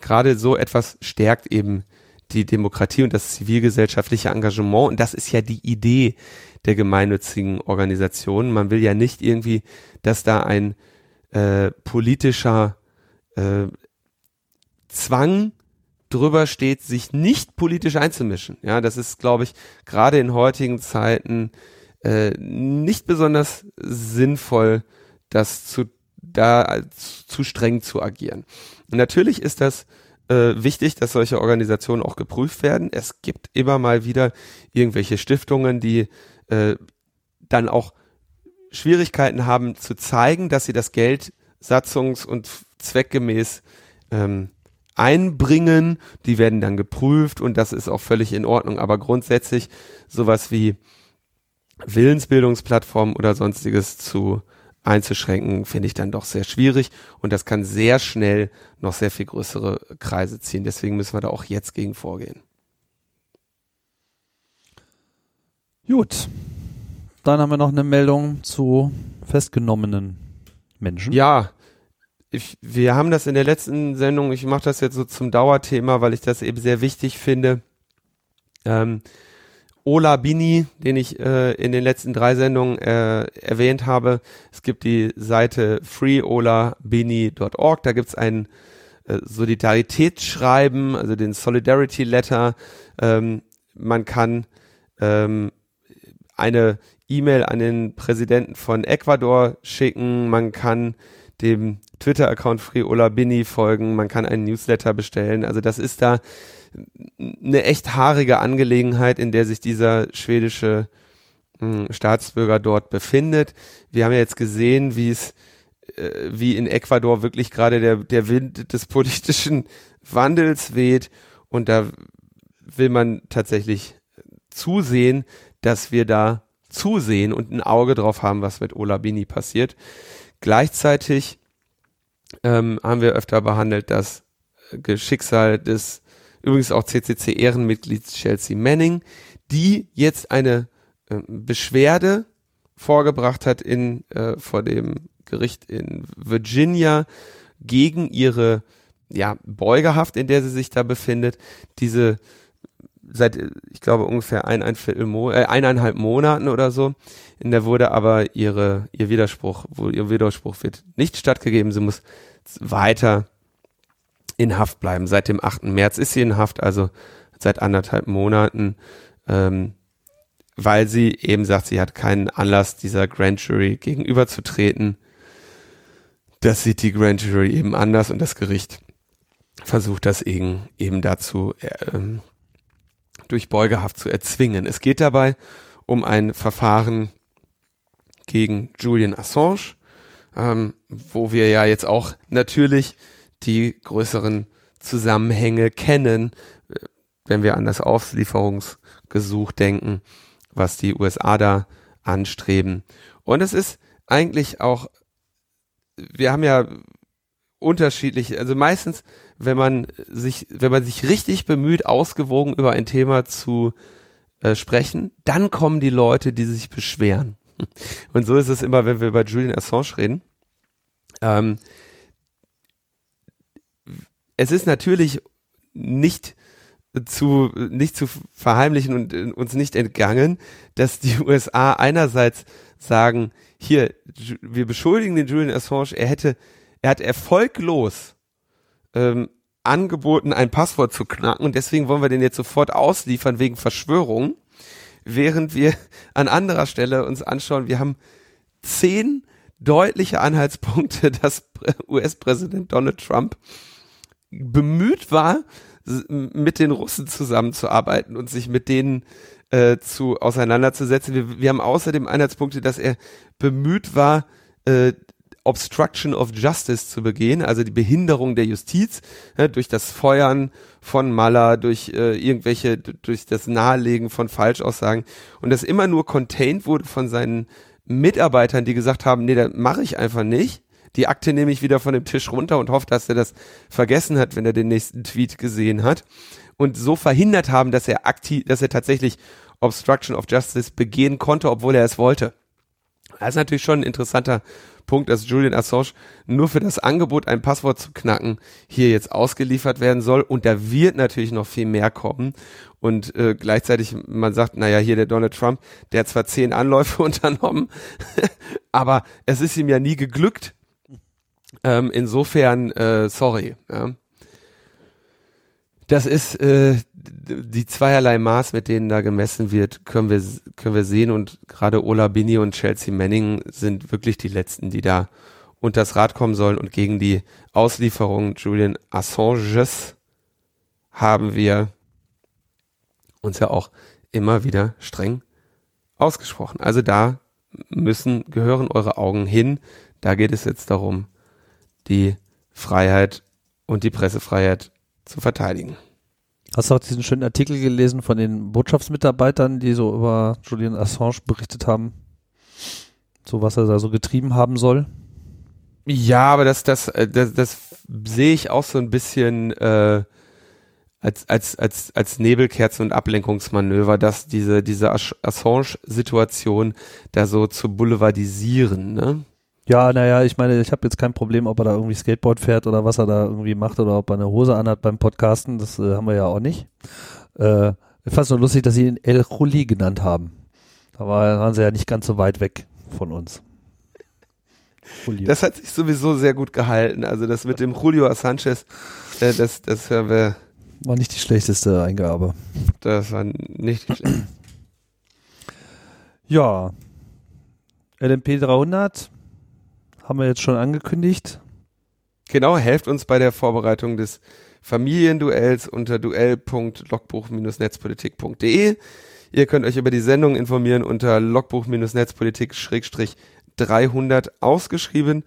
gerade so etwas stärkt eben die Demokratie und das zivilgesellschaftliche Engagement und das ist ja die Idee der gemeinnützigen Organisationen. Man will ja nicht irgendwie, dass da ein äh, politischer äh, Zwang drüber steht, sich nicht politisch einzumischen. Ja, das ist, glaube ich, gerade in heutigen Zeiten äh, nicht besonders sinnvoll, das zu da zu streng zu agieren. Und natürlich ist das äh, wichtig, dass solche Organisationen auch geprüft werden. Es gibt immer mal wieder irgendwelche Stiftungen, die äh, dann auch Schwierigkeiten haben zu zeigen, dass sie das Geld satzungs- und zweckgemäß ähm, einbringen. Die werden dann geprüft und das ist auch völlig in Ordnung. Aber grundsätzlich sowas wie Willensbildungsplattformen oder sonstiges zu einzuschränken, finde ich dann doch sehr schwierig und das kann sehr schnell noch sehr viel größere Kreise ziehen. Deswegen müssen wir da auch jetzt gegen vorgehen. Gut. Dann haben wir noch eine Meldung zu festgenommenen Menschen. Ja, ich, wir haben das in der letzten Sendung, ich mache das jetzt so zum Dauerthema, weil ich das eben sehr wichtig finde. Ähm, Ola Bini, den ich äh, in den letzten drei Sendungen äh, erwähnt habe. Es gibt die Seite freeolabini.org, da gibt es ein äh, Solidaritätsschreiben, also den Solidarity Letter. Ähm, man kann ähm, eine E-Mail an den Präsidenten von Ecuador schicken, man kann dem Twitter-Account FreeOlabini folgen, man kann einen Newsletter bestellen. Also das ist da eine echt haarige Angelegenheit, in der sich dieser schwedische hm, Staatsbürger dort befindet. Wir haben ja jetzt gesehen, wie es äh, wie in Ecuador wirklich gerade der, der Wind des politischen Wandels weht und da will man tatsächlich zusehen, dass wir da zusehen und ein Auge drauf haben, was mit Ola Bini passiert. Gleichzeitig ähm, haben wir öfter behandelt das Schicksal des übrigens auch CCC-Ehrenmitglied Chelsea Manning, die jetzt eine äh, Beschwerde vorgebracht hat in, äh, vor dem Gericht in Virginia gegen ihre ja, Beugehaft, in der sie sich da befindet. Diese seit, ich glaube, ungefähr ein, ein Viertel Mo äh, eineinhalb Monaten oder so. In der wurde aber ihre, ihr Widerspruch, wo ihr Widerspruch wird nicht stattgegeben. Sie muss weiter in Haft bleiben. Seit dem 8. März ist sie in Haft, also seit anderthalb Monaten, ähm, weil sie eben sagt, sie hat keinen Anlass, dieser Grand Jury gegenüberzutreten. Das sieht die Grand Jury eben anders und das Gericht versucht das eben, eben dazu ähm, durch Beugehaft zu erzwingen. Es geht dabei um ein Verfahren gegen Julian Assange, ähm, wo wir ja jetzt auch natürlich die größeren Zusammenhänge kennen, wenn wir an das Auslieferungsgesuch denken, was die USA da anstreben. Und es ist eigentlich auch, wir haben ja unterschiedlich, also meistens, wenn man sich, wenn man sich richtig bemüht, ausgewogen über ein Thema zu äh, sprechen, dann kommen die Leute, die sich beschweren. Und so ist es immer, wenn wir über Julian Assange reden. Ähm, es ist natürlich nicht zu, nicht zu verheimlichen und äh, uns nicht entgangen, dass die USA einerseits sagen, hier, wir beschuldigen den Julian Assange, er hätte, er hat erfolglos ähm, angeboten, ein Passwort zu knacken und deswegen wollen wir den jetzt sofort ausliefern wegen Verschwörung, während wir an anderer Stelle uns anschauen, wir haben zehn deutliche Anhaltspunkte, dass US-Präsident Donald Trump bemüht war, mit den Russen zusammenzuarbeiten und sich mit denen äh, zu auseinanderzusetzen. Wir, wir haben außerdem Anhaltspunkte, dass er bemüht war, äh, Obstruction of Justice zu begehen, also die Behinderung der Justiz ja, durch das Feuern von Maller, durch äh, irgendwelche, durch das Nahelegen von Falschaussagen und das immer nur contained wurde von seinen Mitarbeitern, die gesagt haben, nee, das mache ich einfach nicht die Akte nehme ich wieder von dem Tisch runter und hoffe, dass er das vergessen hat, wenn er den nächsten Tweet gesehen hat. Und so verhindert haben, dass er aktiv, dass er tatsächlich Obstruction of Justice begehen konnte, obwohl er es wollte. Das ist natürlich schon ein interessanter Punkt, dass Julian Assange nur für das Angebot, ein Passwort zu knacken, hier jetzt ausgeliefert werden soll. Und da wird natürlich noch viel mehr kommen. Und äh, gleichzeitig, man sagt, naja, hier der Donald Trump, der hat zwar zehn Anläufe unternommen, aber es ist ihm ja nie geglückt, ähm, insofern, äh, sorry. Ja. Das ist äh, die zweierlei Maß, mit denen da gemessen wird, können wir, können wir sehen. Und gerade Ola Bini und Chelsea Manning sind wirklich die letzten, die da unters Rad kommen sollen und gegen die Auslieferung Julian Assanges haben wir uns ja auch immer wieder streng ausgesprochen. Also da müssen, gehören eure Augen hin. Da geht es jetzt darum, die Freiheit und die Pressefreiheit zu verteidigen. Hast du auch diesen schönen Artikel gelesen von den Botschaftsmitarbeitern, die so über Julian Assange berichtet haben? So was er da so getrieben haben soll? Ja, aber das, das, äh, das, das sehe ich auch so ein bisschen äh, als, als, als, als Nebelkerzen und Ablenkungsmanöver, dass diese, diese Assange-Situation da so zu boulevardisieren, ne? Ja, naja, ich meine, ich habe jetzt kein Problem, ob er da irgendwie Skateboard fährt oder was er da irgendwie macht oder ob er eine Hose anhat beim Podcasten. Das äh, haben wir ja auch nicht. Äh, ich fand es nur lustig, dass sie ihn El Juli genannt haben. Da waren sie ja nicht ganz so weit weg von uns. Julio. Das hat sich sowieso sehr gut gehalten. Also das mit dem Julio Sanchez, äh, das, das hören wir. War nicht die schlechteste Eingabe. Das war nicht die schlechteste. ja. LMP 300 haben wir jetzt schon angekündigt. Genau, helft uns bei der Vorbereitung des Familienduells unter duell.logbuch-netzpolitik.de. Ihr könnt euch über die Sendung informieren unter logbuch-netzpolitik-300 ausgeschrieben.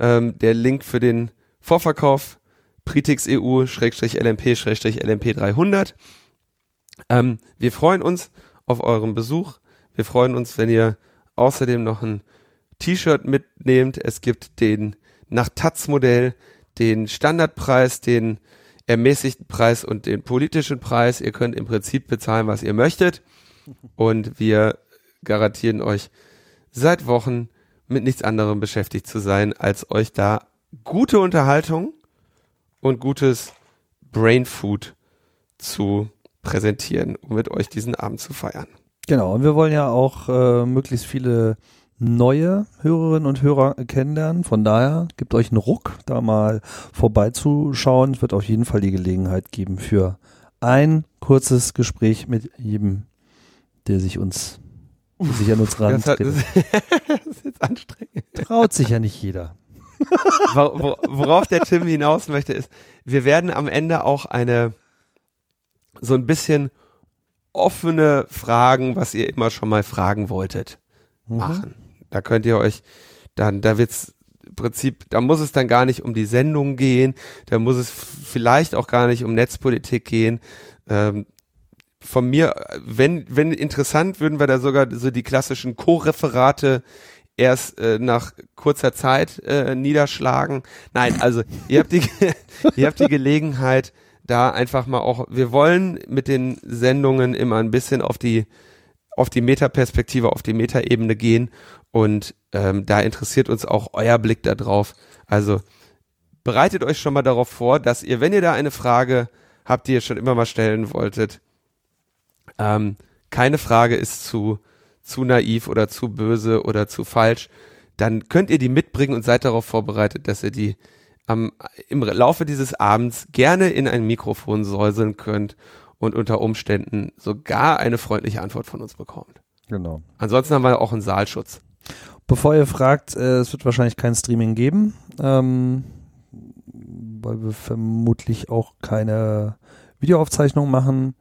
Ähm, der Link für den Vorverkauf Pritix EU-LMP-LMP300. Ähm, wir freuen uns auf euren Besuch. Wir freuen uns, wenn ihr außerdem noch ein T-Shirt mitnehmt. Es gibt den nach Taz-Modell, den Standardpreis, den ermäßigten Preis und den politischen Preis. Ihr könnt im Prinzip bezahlen, was ihr möchtet. Und wir garantieren euch seit Wochen mit nichts anderem beschäftigt zu sein, als euch da gute Unterhaltung und gutes Brain Food zu präsentieren, um mit euch diesen Abend zu feiern. Genau, und wir wollen ja auch äh, möglichst viele neue Hörerinnen und Hörer kennenlernen. Von daher gibt euch einen Ruck, da mal vorbeizuschauen. Es wird auf jeden Fall die Gelegenheit geben für ein kurzes Gespräch mit jedem, der sich uns, der sich an uns ran. Das, das, ist jetzt anstrengend. Traut sich ja nicht jeder. Worauf der Tim hinaus möchte, ist, wir werden am Ende auch eine so ein bisschen offene Fragen, was ihr immer schon mal fragen wolltet, mhm. Da könnt ihr euch dann, da wird's Prinzip, da muss es dann gar nicht um die Sendung gehen, da muss es vielleicht auch gar nicht um Netzpolitik gehen. Ähm, von mir, wenn, wenn interessant, würden wir da sogar so die klassischen Co-Referate erst äh, nach kurzer Zeit äh, niederschlagen. Nein, also ihr habt die, ihr habt die Gelegenheit, da einfach mal auch, wir wollen mit den Sendungen immer ein bisschen auf die auf die Metaperspektive, auf die Metaebene gehen und ähm, da interessiert uns auch euer Blick darauf. Also bereitet euch schon mal darauf vor, dass ihr, wenn ihr da eine Frage habt, die ihr schon immer mal stellen wolltet, ähm, keine Frage ist zu, zu naiv oder zu böse oder zu falsch, dann könnt ihr die mitbringen und seid darauf vorbereitet, dass ihr die am, im Laufe dieses Abends gerne in ein Mikrofon säuseln könnt und unter Umständen sogar eine freundliche Antwort von uns bekommt. Genau. Ansonsten haben wir auch einen Saalschutz. Bevor ihr fragt, äh, es wird wahrscheinlich kein Streaming geben, ähm, weil wir vermutlich auch keine Videoaufzeichnung machen.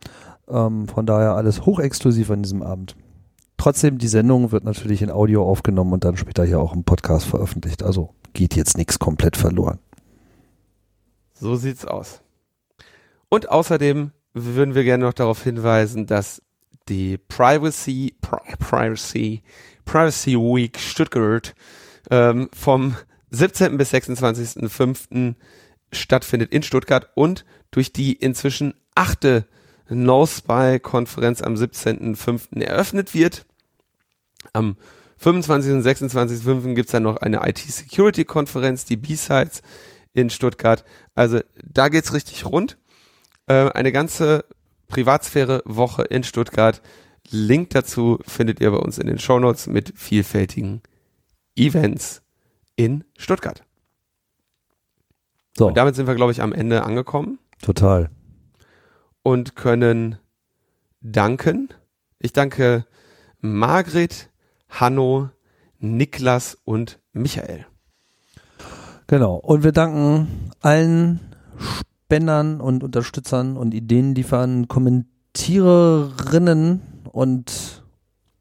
Ähm, von daher alles hochexklusiv an diesem Abend. Trotzdem, die Sendung wird natürlich in Audio aufgenommen und dann später hier auch im Podcast veröffentlicht. Also geht jetzt nichts komplett verloren. So sieht's aus. Und außerdem würden wir gerne noch darauf hinweisen, dass die Privacy, Pri Privacy, Privacy Week Stuttgart ähm, vom 17. bis 26.05. stattfindet in Stuttgart und durch die inzwischen achte No-Spy-Konferenz am 17.05. eröffnet wird. Am 25. und 26.05. gibt es dann noch eine IT-Security-Konferenz, die B-Sides in Stuttgart. Also da geht's richtig rund. Äh, eine ganze Privatsphäre-Woche in Stuttgart. Link dazu findet ihr bei uns in den Shownotes mit vielfältigen Events in Stuttgart. So. Und damit sind wir, glaube ich, am Ende angekommen. Total. Und können danken. Ich danke Margret, Hanno, Niklas und Michael. Genau. Und wir danken allen Spendern und Unterstützern und Ideenliefern, Kommentiererinnen und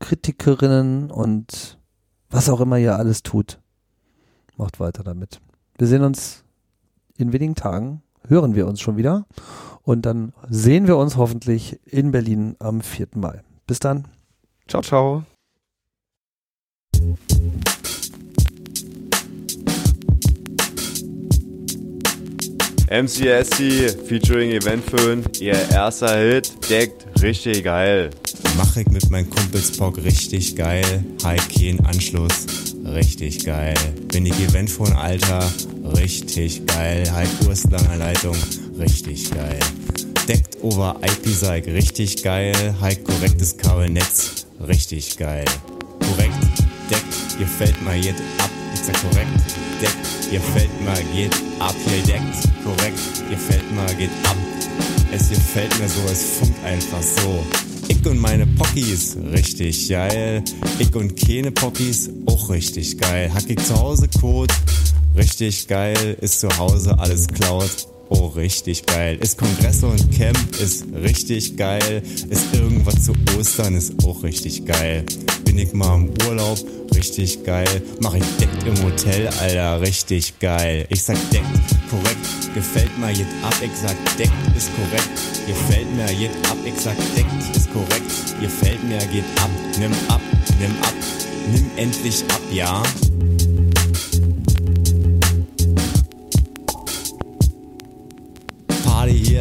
Kritikerinnen und was auch immer ihr alles tut. Macht weiter damit. Wir sehen uns in wenigen Tagen, hören wir uns schon wieder und dann sehen wir uns hoffentlich in Berlin am 4. Mai. Bis dann. Ciao, ciao. MCSC featuring Eventföhn, ihr erster Hit, deckt richtig geil. Mach ich mit meinen Kumpels Bock richtig geil. High Anschluss, richtig geil. Bin ich Eventphone Alter, richtig geil. High Kurslanger Leitung, richtig geil. Deckt over IP-Seig, richtig geil. High korrektes Kabelnetz, richtig geil. Korrekt, deckt, gefällt mal jetzt ab. Ich sag korrekt, deckt, gefällt mal, geht ab. Hier deckt, korrekt, gefällt mal, geht ab. Es gefällt mir so, es funkt einfach so. Ich und meine Pockies, richtig geil. Ich und keine Pockies, auch richtig geil. Hack ich zu Hause Code, richtig geil. Ist zu Hause alles klaut. Oh, richtig geil. Ist Kongress und Camp, ist richtig geil. Ist irgendwas zu Ostern, ist auch richtig geil. Bin ich mal im Urlaub, richtig geil. Mach ich deckt im Hotel, Alter, richtig geil. Ich sag deckt, korrekt, gefällt mir jetzt ab. Ich sag deckt ist korrekt, gefällt mir jetzt ab. Ich sag deckt ist korrekt, gefällt mir geht ab. Nimm ab, nimm ab, nimm endlich ab, ja.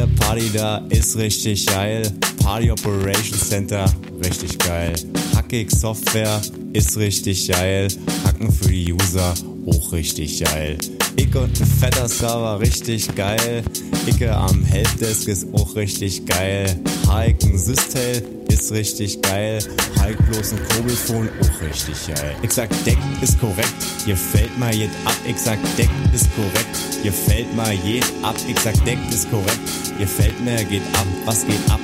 Hier, Party da, ist richtig geil. Party Operation Center, richtig geil. Hackig Software, ist richtig geil. Hacken für die User, auch richtig geil. Ich und ein fetter Server, richtig geil. Icke am Helpdesk ist auch richtig geil. Hiken Systel ist richtig geil. Hike bloß ein Kurbelfon, auch richtig geil. Ich sag Deck ist korrekt, gefällt mal jed ab. Ich sag Deck ist korrekt, gefällt mal jed ab. Ich sag Deck ist korrekt, gefällt mir, geht ab. Was geht ab?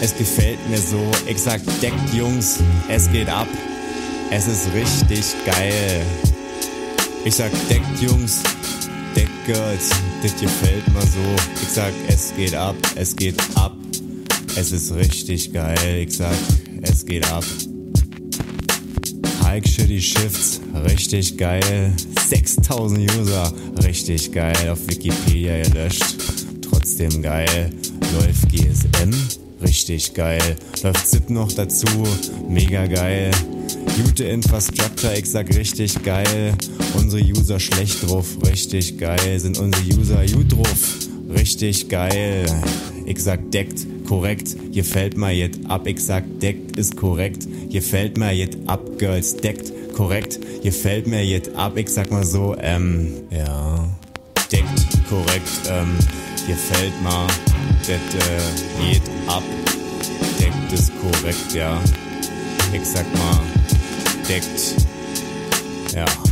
Es gefällt mir so. Ich sag Deckt Jungs, es geht ab. Es ist richtig geil. Ich sag deckt Jungs, deckt Girls, das gefällt mir so. Ich sag es geht ab, es geht ab. Es ist richtig geil. Ich sag es geht ab. Hike Shitty Shifts, richtig geil. 6000 User, richtig geil. Auf Wikipedia gelöscht, trotzdem geil. Läuft GSM, richtig geil. Läuft ZIP noch dazu, mega geil. Gute Infrastructure, ich sag richtig geil. Unsere User schlecht drauf, richtig geil. Sind unsere User gut drauf, richtig geil. Sag deckt, korrekt, gefällt mir jetzt ab. Sag deckt ist korrekt, gefällt mir jetzt ab, Girls. Deckt, korrekt, gefällt mir jetzt ab. Ich sag mal so, ähm, ja. Deckt, korrekt, ähm, gefällt mir, das äh, geht ab. Deckt ist korrekt, ja. Ich sag mal, deckt, ja.